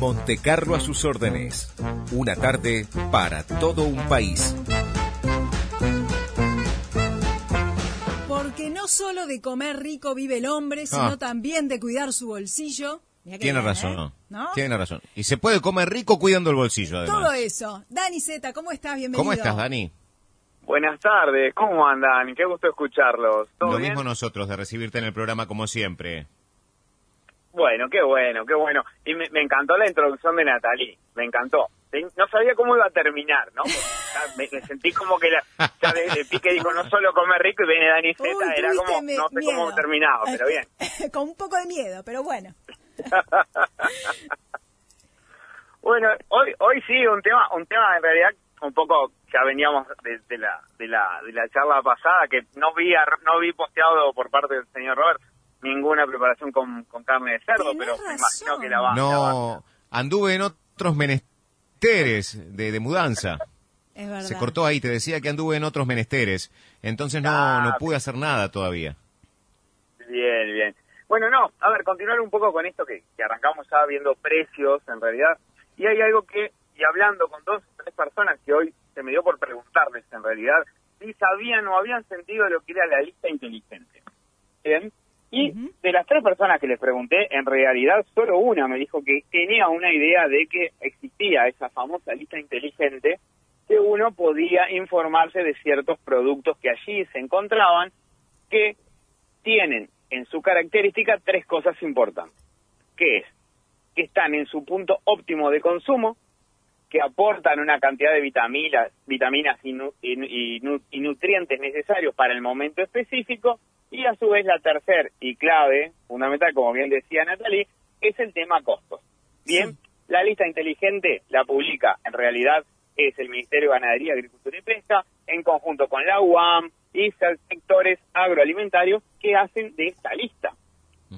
Montecarlo a sus órdenes. Una tarde para todo un país. Porque no solo de comer rico vive el hombre, sino Ah. también de cuidar su bolsillo. Tiene bien, razón, ¿eh? ¿No? Tiene razón. Y se puede comer rico cuidando el bolsillo, además. Todo eso. Dani Zeta, ¿cómo estás? Bienvenido. ¿Cómo estás, Dani? Buenas tardes, ¿cómo andan? Qué gusto escucharlos. ¿Todo Lo bien? mismo nosotros, de recibirte en el programa como siempre. Bueno, qué bueno, qué bueno. Y me, me encantó la introducción de Natalie, me encantó. No sabía cómo iba a terminar, ¿no? Me, me sentí como que la, ya de, de pique dijo no solo comer rico y viene Dani Z, Uy, era como, no sé miedo. cómo terminaba, pero bien. Con un poco de miedo, pero bueno. Bueno, hoy hoy sí un tema un tema en realidad un poco ya veníamos de, de la de la de la charla pasada que no vi no vi posteado por parte del señor Robert ninguna preparación con, con carne de cerdo, Tenés pero me imagino que la va. la va a No, anduve en otros menesteres de, de mudanza. Es verdad. Se cortó ahí, te decía que anduve en otros menesteres. Entonces no, Ah, no pude hacer nada todavía. Bien, bien. Bueno, no, a ver, continuar un poco con esto que, que arrancamos ya viendo precios, en realidad. Y hay algo que, y hablando con dos o tres personas que hoy se me dio por preguntarles, en realidad, si sabían o habían sentido lo que era la lista inteligente. Bien. Y de las tres personas que les pregunté, en realidad solo una me dijo que tenía una idea de que existía esa famosa lista inteligente, que uno podía informarse de ciertos productos que allí se encontraban, que tienen en su característica tres cosas importantes, que es que están en su punto óptimo de consumo, que aportan una cantidad de vitaminas, vitaminas y, nu- y nu- y nu- y nutrientes necesarios para el momento específico, y a su vez la tercer y clave, fundamental, como bien decía Natalie, es el tema costos. Bien, Sí. la lista inteligente la publica, en realidad es el Ministerio de Ganadería, Agricultura y Pesca, en conjunto con la UAM y sectores agroalimentarios que hacen de esta lista.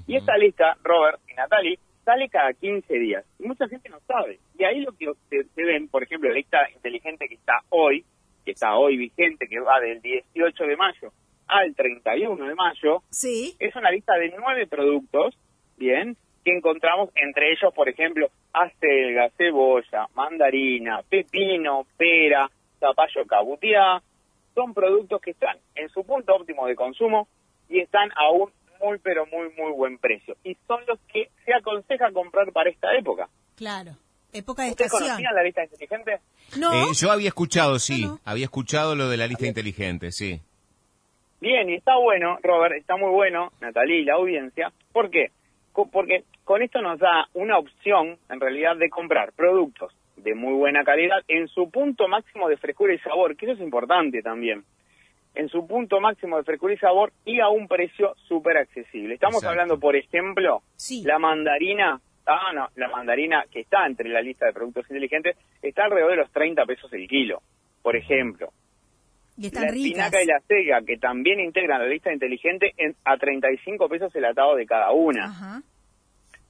Y esta lista, Robert y Natalie, sale cada 15 días. Y mucha gente no sabe. Y ahí lo que se, se ven, por ejemplo, la lista inteligente que está hoy, que está hoy vigente, que va del 18 de mayo al 31 de mayo, Sí. es una lista de nueve productos, bien, que encontramos entre ellos, por ejemplo, acelga, cebolla, mandarina, pepino, pera, zapallo cabutiá. Son productos que están en su punto óptimo de consumo y están a un muy, pero muy, muy buen precio. Y son los que se aconseja comprar para esta época. Claro. Época de ¿Ustedes estación. conocían la lista inteligente? No. Eh, yo había escuchado, sí, No, no. había escuchado lo de la lista inteligente, sí. Bien, y está bueno, Robert, está muy bueno, Natalie y la audiencia. ¿Por qué? Porque con esto nos da una opción, en realidad, de comprar productos de muy buena calidad en su punto máximo de frescura y sabor, que eso es importante también. En su punto máximo de frescura y sabor y a un precio súper accesible. Estamos Exacto. hablando, por ejemplo, Sí. la mandarina, ah, no, la mandarina que está entre la lista de productos inteligentes está alrededor de los 30 pesos el kilo, por ejemplo Y están la ricas. espinaca y la cega, que también integran la lista inteligente, en, a 35 pesos el atado de cada una. Ajá.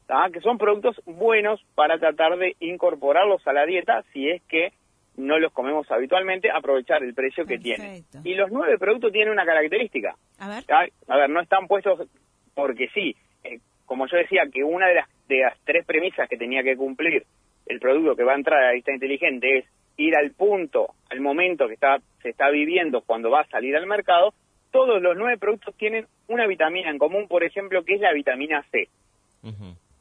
¿tá? Que son productos buenos para tratar de incorporarlos a la dieta si es que no los comemos habitualmente, aprovechar el precio que tienen. Y los nueve productos tienen una característica. A ver. A ver, no están puestos porque sí. Eh, como yo decía, que una de las, de las tres premisas que tenía que cumplir el producto que va a entrar a la lista inteligente es ir al punto, al momento que está, se está viviendo cuando va a salir al mercado, todos los nueve productos tienen una vitamina en común, por ejemplo, que es la vitamina C.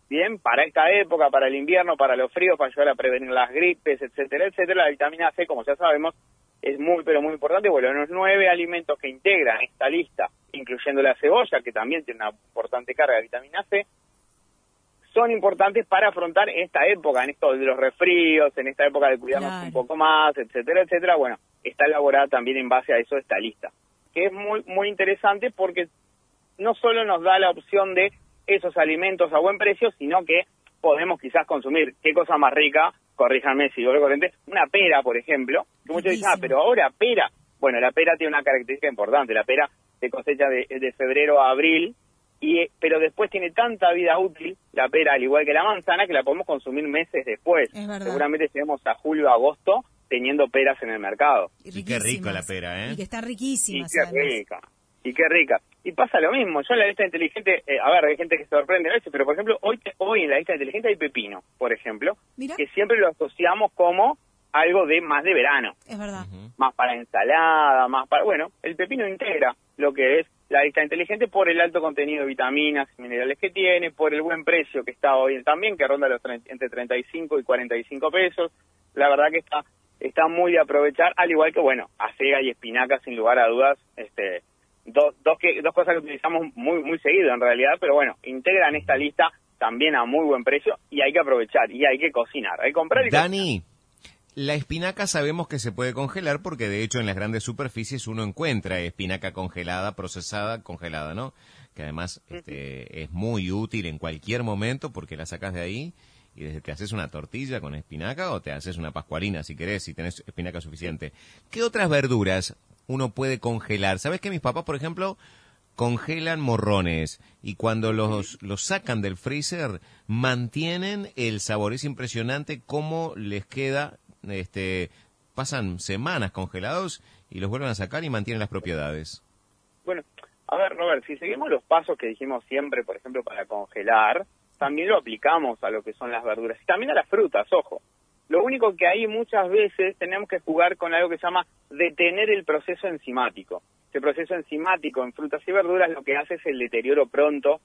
Bien, para esta época, para el invierno, para los fríos, para ayudar a prevenir las gripes, etcétera, etcétera, la vitamina C, como ya sabemos, es muy, pero muy importante. Bueno, los nueve alimentos que integran esta lista, incluyendo la cebolla, que también tiene una importante carga de vitamina C, son importantes para afrontar esta época, en esto de los resfríos, en esta época de cuidarnos Claro. un poco más, etcétera, etcétera. Bueno, está elaborada también en base a eso esta lista, que es muy, muy interesante porque no solo nos da la opción de esos alimentos a buen precio, sino que podemos quizás consumir, qué cosa más rica, corríjanme si yo lo corriente, una pera, por ejemplo, que muchos dicen, ah, pero ahora pera. Bueno, la pera tiene una característica importante, la pera se cosecha de, de febrero a abril, y eh, pero después tiene tanta vida útil, la pera, al igual que la manzana, que la podemos consumir meses después. Es verdad. Seguramente lleguemos a julio o agosto teniendo peras en el mercado. Y qué rico la pera, ¿eh? Y que está Y riquísima. qué rica. y qué rica. Y pasa lo mismo, yo en la lista inteligente, eh, a ver, hay gente que se sorprende a veces, pero por ejemplo, hoy, hoy en la lista inteligente hay pepino, por ejemplo, Mira. que siempre lo asociamos como algo de más de verano, Es verdad. más para ensalada, más para... Bueno, el pepino integra lo que es la lista inteligente por el alto contenido de vitaminas y minerales que tiene, por el buen precio que está hoy también, que ronda los tre- entre 35 y 45 pesos. La verdad que está está muy de aprovechar, al igual que, bueno, acega y espinaca, sin lugar a dudas, este do- dos, que, dos cosas que utilizamos muy muy seguido en realidad, pero bueno, integran esta lista también a muy buen precio y hay que aprovechar y hay que cocinar, hay que comprar y cocinar. La espinaca sabemos que se puede congelar porque de hecho en las grandes superficies uno encuentra espinaca congelada, procesada, congelada, ¿no? Que además este, es muy útil en cualquier momento porque la sacas de ahí y desde te haces una tortilla con espinaca o te haces una pascualina si querés, si tenés espinaca suficiente. ¿Qué otras verduras uno puede congelar? ¿Sabes que mis papás, por ejemplo, congelan morrones y cuando los, los sacan del freezer mantienen el sabor. Es impresionante cómo les queda, este, pasan semanas congelados y los vuelven a sacar y mantienen las propiedades. Bueno, a ver, Robert, si seguimos los pasos que dijimos siempre, por ejemplo, para congelar, también lo aplicamos a lo que son las verduras y también a las frutas, ojo. Lo único que ahí muchas veces tenemos que jugar con algo que se llama detener el proceso enzimático. Ese proceso enzimático en frutas y verduras lo que hace es el deterioro pronto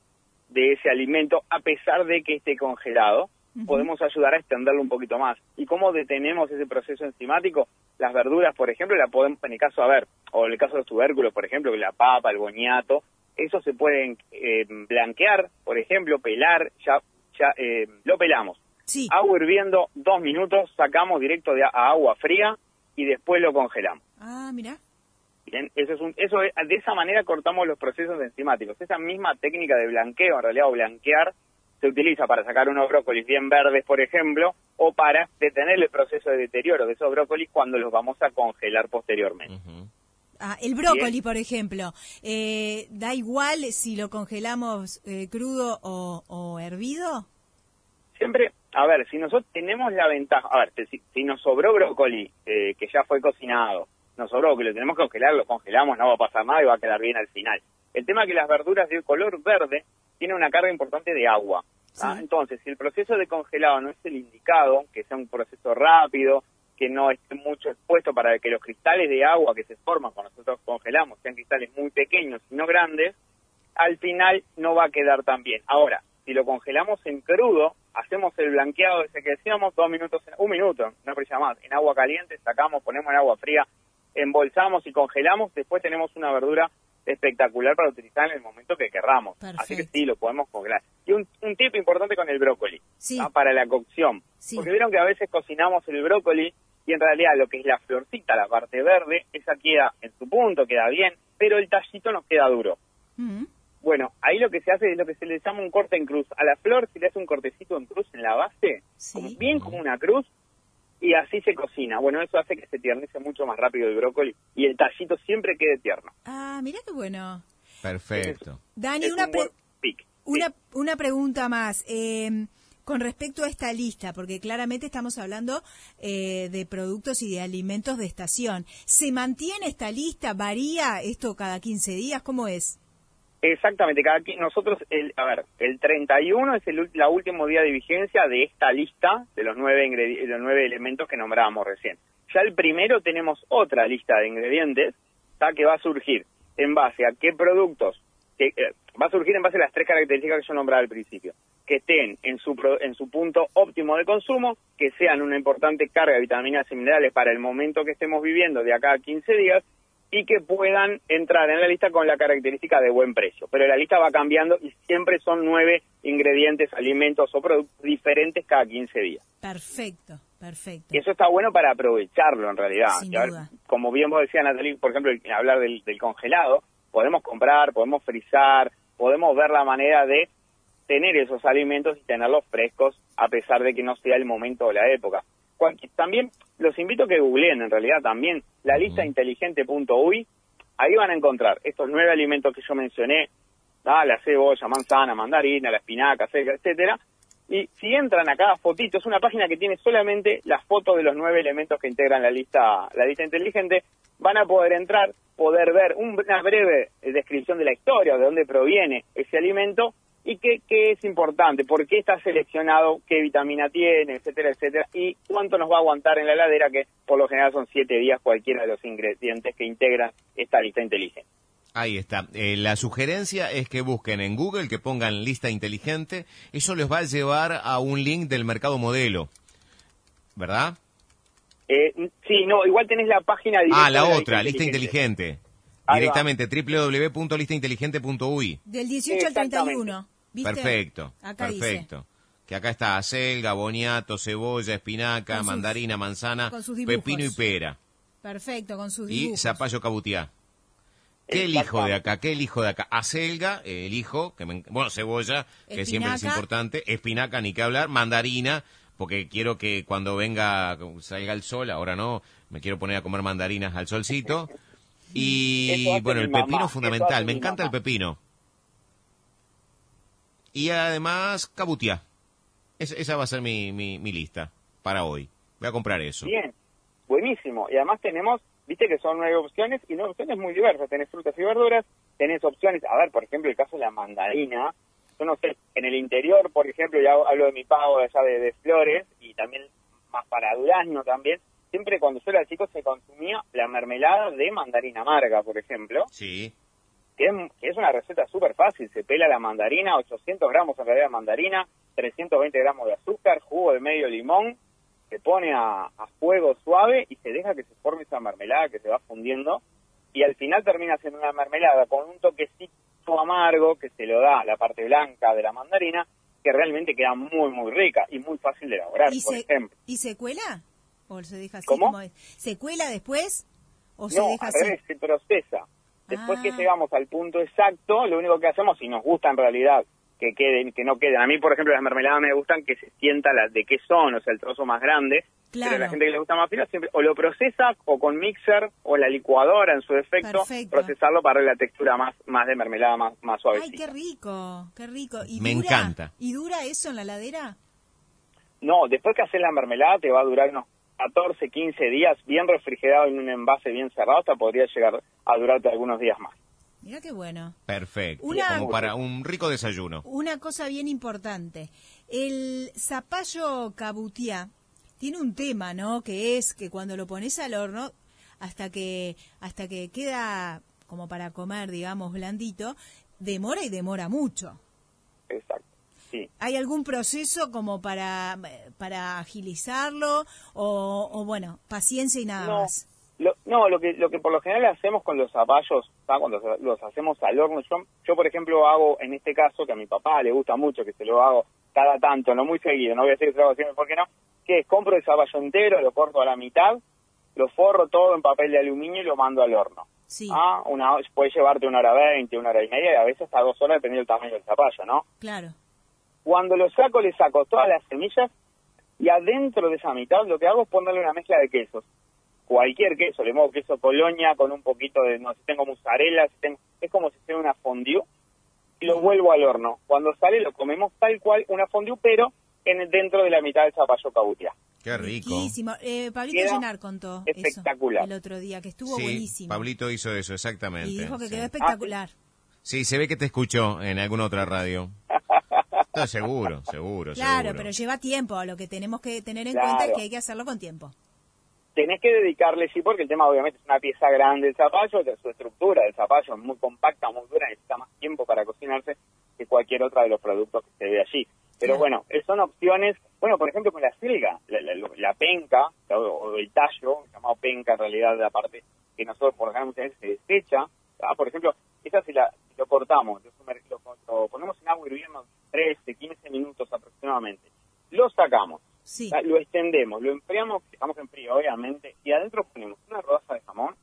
de ese alimento, a pesar de que esté congelado. Podemos ayudar a extenderlo un poquito más. ¿Y cómo detenemos ese proceso enzimático? Las verduras, por ejemplo, la podemos, en el caso, a ver, o en el caso de los tubérculos, por ejemplo, la papa, el boñato, eso se pueden eh, blanquear, por ejemplo, pelar, ya, ya eh, lo pelamos. Sí. Agua hirviendo, dos minutos, sacamos directo de a, a agua fría y después lo congelamos. Ah, mira. Bien, eso es un, eso es- de esa manera cortamos los procesos enzimáticos. Esa misma técnica de blanqueo, en realidad, o blanquear, se utiliza para sacar unos brócolis bien verdes, por ejemplo, o para detener el proceso de deterioro de esos brócolis cuando los vamos a congelar posteriormente. Ah, el brócoli, Bien. por ejemplo. Eh, ¿Da igual si lo congelamos eh, crudo o, o hervido? Siempre, a ver, si nosotros tenemos la ventaja, a ver, si, si nos sobró brócoli eh, que ya fue cocinado, nos sobró que lo tenemos que congelar, lo congelamos, no va a pasar nada y va a quedar bien al final. El tema es que las verduras de color verde tienen una carga importante de agua. ¿Ah? Entonces, si el proceso de congelado no es el indicado, que sea un proceso rápido, que no esté mucho expuesto para que los cristales de agua que se forman cuando nosotros congelamos sean cristales muy pequeños y no grandes, al final no va a quedar tan bien. Ahora, si lo congelamos en crudo, hacemos el blanqueado ese que decíamos, dos minutos, en- un minuto, no precisa más, en agua caliente, sacamos, ponemos en agua fría, embolsamos y congelamos, después tenemos una verdura espectacular para utilizar en el momento que querramos. Así que sí, lo podemos congelar. Y un, un tip importante con el brócoli, Sí. para la cocción. Sí. Porque vieron que a veces cocinamos el brócoli y en realidad lo que es la florcita, la parte verde, esa queda en su punto, queda bien, pero el tallito nos queda duro. Mm. Bueno, ahí lo que se hace es lo que se le llama un corte en cruz. A la flor se le hace un cortecito en cruz en la base, Sí. como- bien como una cruz, y así se cocina. Bueno, eso hace que se tiernice mucho más rápido el brócoli y el tallito siempre quede tierno. Ah, mira qué bueno. Perfecto. Dani, Es una, un pre- pick. una, una pregunta más. Eh, con respecto a esta lista, porque claramente estamos hablando eh, de productos y de alimentos de estación. ¿Se mantiene esta lista? ¿Varía esto cada 15 días? ¿Cómo es? Exactamente, cada qui- nosotros, el, a ver, el 31 es el la último día de vigencia de esta lista de los nueve, los nueve elementos que nombrábamos recién. Ya el primero tenemos otra lista de ingredientes ¿tá? que va a surgir en base a qué productos, que, eh, va a surgir en base a las tres características que yo nombraba al principio, que estén en su, pro- en su punto óptimo de consumo, que sean una importante carga de vitaminas y minerales para el momento que estemos viviendo de acá a 15 días, y que puedan entrar en la lista con la característica de buen precio. Pero la lista va cambiando y siempre son nueve ingredientes, alimentos o productos diferentes cada 15 días. Perfecto, perfecto. Y eso está bueno para aprovecharlo en realidad. Sin ver, duda. como bien vos decías, Natalie, por ejemplo, hablar del, del congelado, podemos comprar, podemos frizar, podemos ver la manera de tener esos alimentos y tenerlos frescos a pesar de que no sea el momento o la época. También los invito a que googleen en realidad también la lista inteligente.uy, ahí van a encontrar estos nueve alimentos que yo mencioné, ¿tá? la cebolla, manzana, mandarina, la espinaca, etcétera, etcétera. Y si entran a cada fotito, es una página que tiene solamente las fotos de los nueve elementos que integran la lista, la lista inteligente, van a poder entrar, poder ver una breve descripción de la historia, de dónde proviene ese alimento y qué, qué es importante, por qué está seleccionado, qué vitamina tiene, etcétera, etcétera, y cuánto nos va a aguantar en la heladera, que por lo general son siete días cualquiera de los ingredientes que integran esta lista inteligente. Ahí está. Eh, la sugerencia es que busquen en Google, que pongan lista inteligente. Eso les va a llevar a un link del mercado modelo. ¿Verdad? Eh, sí, no, igual tenés la página Ah, la otra, lista inteligente. Directamente, www.listainteligente.uy. Del 18 al 31. Perfecto, perfecto. Que acá está acelga, boniato, cebolla, espinaca, mandarina, manzana, pepino y pera. Perfecto, con sus dibujos. Y zapallo cabutiá. ¿Qué elijo de acá? ¿Qué elijo de acá? Acelga, el hijo, que bueno, cebolla, que siempre es importante, espinaca, ni que hablar, mandarina, porque quiero que cuando venga, salga el sol, ahora no, me quiero poner a comer mandarinas al solcito. Y bueno, el pepino es fundamental, me encanta el pepino. Y además, cabutia. esa va a ser mi, mi, mi lista para hoy. Voy a comprar eso. Bien, buenísimo. Y además tenemos viste que son nueve opciones y nueve opciones muy diversas. Tenés frutas y verduras, tenés opciones, a ver, por ejemplo, el caso de la mandarina. Yo no sé, en el interior, por ejemplo, ya hablo de mi pago allá de, de flores y también más para durazno también. Siempre cuando yo era chico se consumía la mermelada de mandarina amarga, por ejemplo. Sí. Que es, una receta súper fácil. Se pela la mandarina, 800 gramos en realidad de mandarina, 320 gramos de azúcar, jugo de medio limón, se pone a, fuego suave y se deja que se forme esa mermelada que se va fundiendo y al final termina siendo una mermelada con un toquecito amargo que se lo da la parte blanca de la mandarina que realmente queda muy muy rica y muy fácil de elaborar, por ejemplo. ¿Y se cuela? ¿O se deja así ¿Cómo? como? ¿Se cuela después? ¿O se deja así? se procesa. Después que Ah. llegamos al punto exacto, lo único que hacemos, si nos gusta en realidad que queden, que no queden. A mí, por ejemplo, las mermeladas me gustan que se sienta la, de qué son, o sea, el trozo más grande. Claro. Pero la gente que le gusta más fino siempre o lo procesa o con mixer o la licuadora en su defecto, Perfecto. procesarlo para darle la textura más, más de mermelada, más, más Ay, suavecita. qué rico, qué rico. ¿Y Me dura? encanta. ¿Y dura eso en la ladera? No, después que haces la mermelada te va a durar unos 14, 15 días bien refrigerado en un envase bien cerrado, hasta podría llegar a durarte algunos días más. Mira qué bueno. Perfecto. Una- Como para un rico desayuno. Una cosa bien importante. El zapallo cabutiá tiene un tema, ¿no? Que es que cuando lo pones al horno, hasta que, hasta que queda como para comer, digamos, blandito, demora y demora mucho. Exacto. Sí. ¿Hay algún proceso como para, para agilizarlo? O, o, bueno, paciencia y nada No. más. No, lo que, lo que por lo general hacemos con los zapallos, ¿tá? cuando los hacemos al horno, yo, yo por ejemplo hago en este caso, que a mi papá le gusta mucho, que se lo hago cada tanto, no muy seguido, no voy a decir que se lo hago siempre, ¿por qué no? Que es, compro el zapallo entero, lo corto a la mitad, lo forro todo en papel de aluminio y lo mando al horno. Sí, Ah, una, puede llevarte una hora veinte, una hora y media, y a veces hasta dos horas dependiendo del tamaño del zapallo, ¿no? claro. Cuando lo saco, le saco todas las semillas y adentro de esa mitad lo que hago es ponerle una mezcla de quesos. Cualquier queso, le pongo queso colonia con un poquito de, no sé, si tengo mozzarella, si tengo, es como si fuera una fondue y lo vuelvo al horno. Cuando sale lo comemos tal cual una fondue, pero en dentro de la mitad del zapallo cabutia. Qué rico. Riquísimo. Eh, Pablito Queda Llenar contó espectacular. eso el otro día, que estuvo Sí, buenísimo. Pablito hizo eso, exactamente. y dijo que sí. quedó espectacular. Sí, se ve que te escuchó en alguna otra radio. Estoy seguro, seguro, Claro, seguro. pero lleva tiempo. Lo que tenemos que tener en Claro. cuenta es que hay que hacerlo con tiempo. Tenés que dedicarle, sí, porque el tema obviamente es una pieza grande del zapallo, de su estructura del zapallo es muy compacta, muy dura, necesita más tiempo para cocinarse que cualquier otra de los productos que se ve allí. Pero Claro. bueno, eh, son opciones, bueno, por ejemplo con la selga, la, la- la penca, o, o el tallo, llamado penca en realidad, la parte que nosotros por lo muchas veces se desecha, ¿ah? por ejemplo, esa si, la, si lo cortamos, lo, lo- lo ponemos en agua hirviendo 13, 15 minutos aproximadamente, lo sacamos, Ah, Lo extendemos, lo enfriamos, dejamos en frío, obviamente, y adentro ponemos una rodaja de jamón,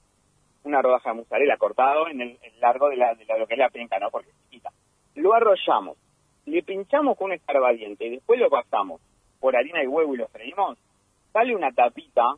una rodaja de mozzarella cortado en el, largo de, la, de lo que es la penca, ¿no? Porque es chiquita. Lo arrollamos, le pinchamos con un escarbadiente y después lo pasamos por harina y huevo y lo freímos, sale una tapita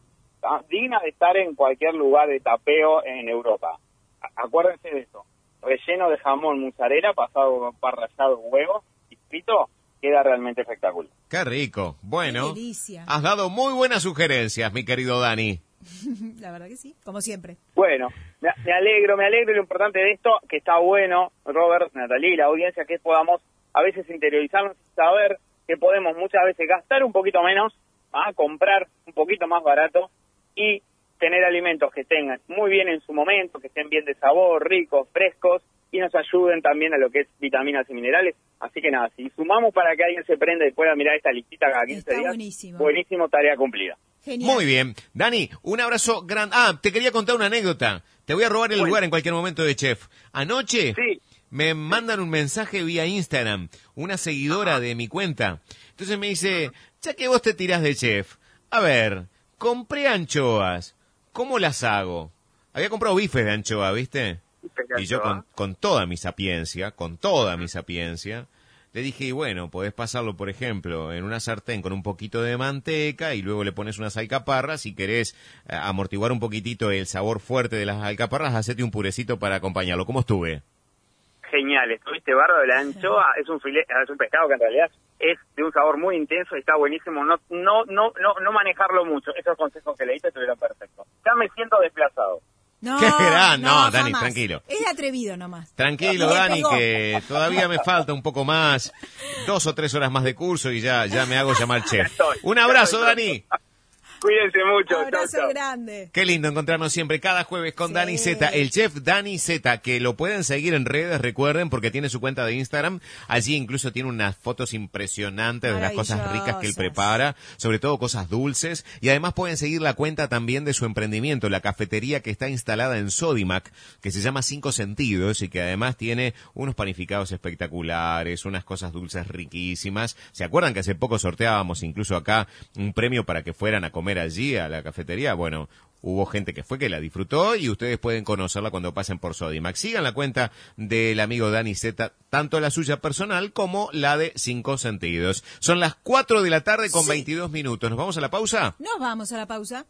digna de estar en cualquier lugar de tapeo en Europa. A- acuérdense de eso. Relleno de jamón, mozzarella, pasado par rallado huevo y frito, queda realmente espectacular. Qué rico. Bueno, Qué delicia. has dado muy buenas sugerencias, mi querido Dani. La verdad que sí, como siempre. Bueno, me, alegro, me alegro y lo importante de esto, que está bueno, Robert, Natalie y la audiencia, que podamos a veces interiorizarnos y saber que podemos muchas veces gastar un poquito menos, a comprar un poquito más barato y tener alimentos que tengan muy bien en su momento, que estén bien de sabor, ricos, frescos y nos ayuden también a lo que es vitaminas y minerales. Así que nada, si sumamos para que alguien se prenda y pueda mirar esta listita cada 15 Está días, buenísimo. buenísimo, tarea cumplida. Genial. Muy bien. Dani, un abrazo grande. Ah, te quería contar una anécdota. Te voy a robar el Bueno. lugar en cualquier momento de Chef. Anoche Sí. me mandan un mensaje vía Instagram, una seguidora de mi cuenta. Entonces me dice, ya que vos te tirás de Chef, a ver, compré anchoas. ¿Cómo las hago? Había comprado bifes de anchoa, ¿viste? Y yo con, con toda mi sapiencia, con toda mi sapiencia, le dije, y bueno, podés pasarlo, por ejemplo, en una sartén con un poquito de manteca y luego le pones unas alcaparras. Si querés eh, amortiguar un poquitito el sabor fuerte de las alcaparras, hacete un purecito para acompañarlo. ¿Cómo estuve? Genial, estuviste barro la anchoa, es un filete, es un pescado que en realidad es de un sabor muy intenso y está buenísimo. No, no, no, no, no manejarlo mucho. Esos consejos que le diste estuvieron perfectos. Ya me siento desplazado. No, ¿Qué gran? No, Dani, jamás. tranquilo. Es atrevido nomás. Tranquilo, Dani, pegó. que todavía me falta un poco más, dos o tres horas más de curso y ya, ya me hago llamar chef. estoy, Un abrazo, estoy Dani. Cuídense mucho. Chau, Abrazo chau. grande. Qué lindo encontrarnos siempre cada jueves con Sí. Dani Z, el chef Dani Z, que lo pueden seguir en redes, recuerden, porque tiene su cuenta de Instagram. Allí incluso tiene unas fotos impresionantes de las cosas ricas que él prepara, sobre todo cosas dulces. Y además pueden seguir la cuenta también de su emprendimiento, la cafetería que está instalada en Sodimac, que se llama Cinco Sentidos y que además tiene unos panificados espectaculares, unas cosas dulces riquísimas. ¿Se acuerdan que hace poco sorteábamos incluso acá un premio para que fueran a comer allí a la cafetería? Bueno, hubo gente que fue que la disfrutó y ustedes pueden conocerla cuando pasen por Sodimac. Sigan la cuenta del amigo Dani Z, tanto la suya personal como la de Cinco Sentidos. Son las 4 de la tarde con Sí. 22 minutos. ¿Nos vamos a la pausa? Nos vamos a la pausa.